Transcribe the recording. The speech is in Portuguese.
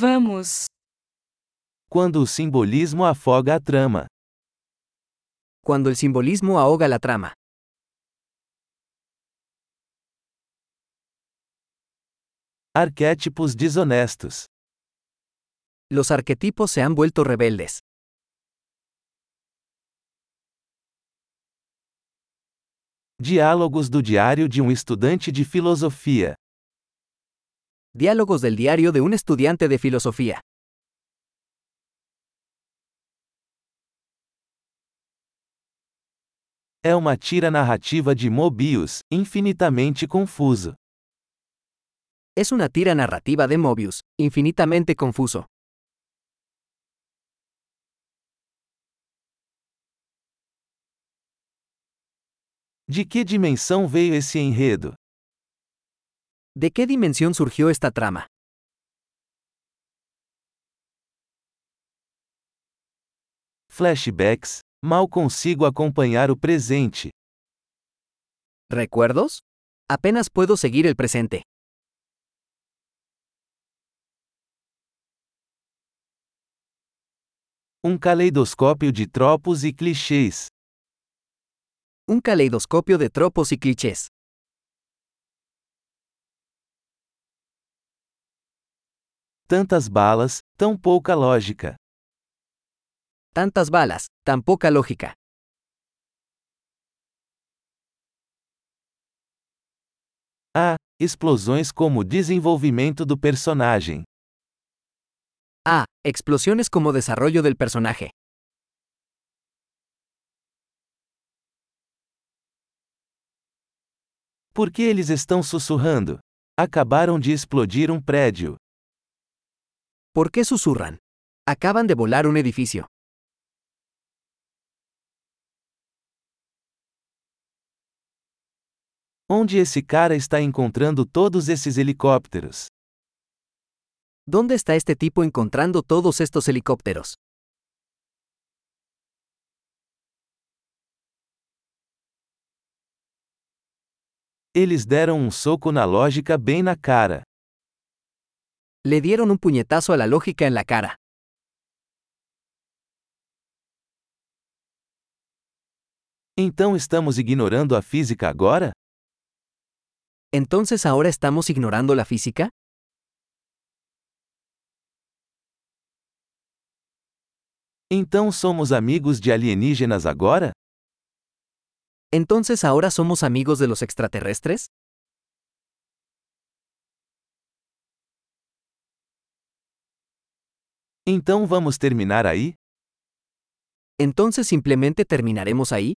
Vamos. Quando o simbolismo afoga a trama. Cuando el simbolismo ahoga la trama. Arquétipos desonestos. Los arquetipos se han vuelto rebeldes. Diálogos do diário de um estudante de filosofia. Diálogos del diario de un estudiante de filosofía. É uma tira narrativa de Mobius, infinitamente confuso. Es una tira narrativa de Mobius, infinitamente confuso. De que dimensão veio esse enredo? ¿De qué dimensión surgió esta trama? Flashbacks, mal consigo acompanhar o presente. ¿Recuerdos? Apenas puedo seguir el presente. Um caleidoscópio de tropos e clichês. Un caleidoscopio de tropos y clichés. Tantas balas, tão pouca lógica. Tantas balas, tan poca lógica. Ah, explosões como desenvolvimento do personagem. Ah, explosiones como desarrollo del personaje. Por que eles estão sussurrando? Acabaram de explodir um prédio. ¿Por qué susurran? Acaban de volar un edificio. Onde esse cara está encontrando todos esses helicópteros? ¿Dónde está este tipo encontrando todos estos helicópteros? Eles deram um soco na lógica bem na cara. Le dieron un puñetazo a la lógica en la cara. Então estamos ignorando a física agora? ¿Entonces ahora estamos ignorando la física? Então somos amigos de alienígenas agora? ¿Entonces ahora somos amigos de los extraterrestres? Então vamos terminar aí? ¿Entonces simplemente terminaremos ahí?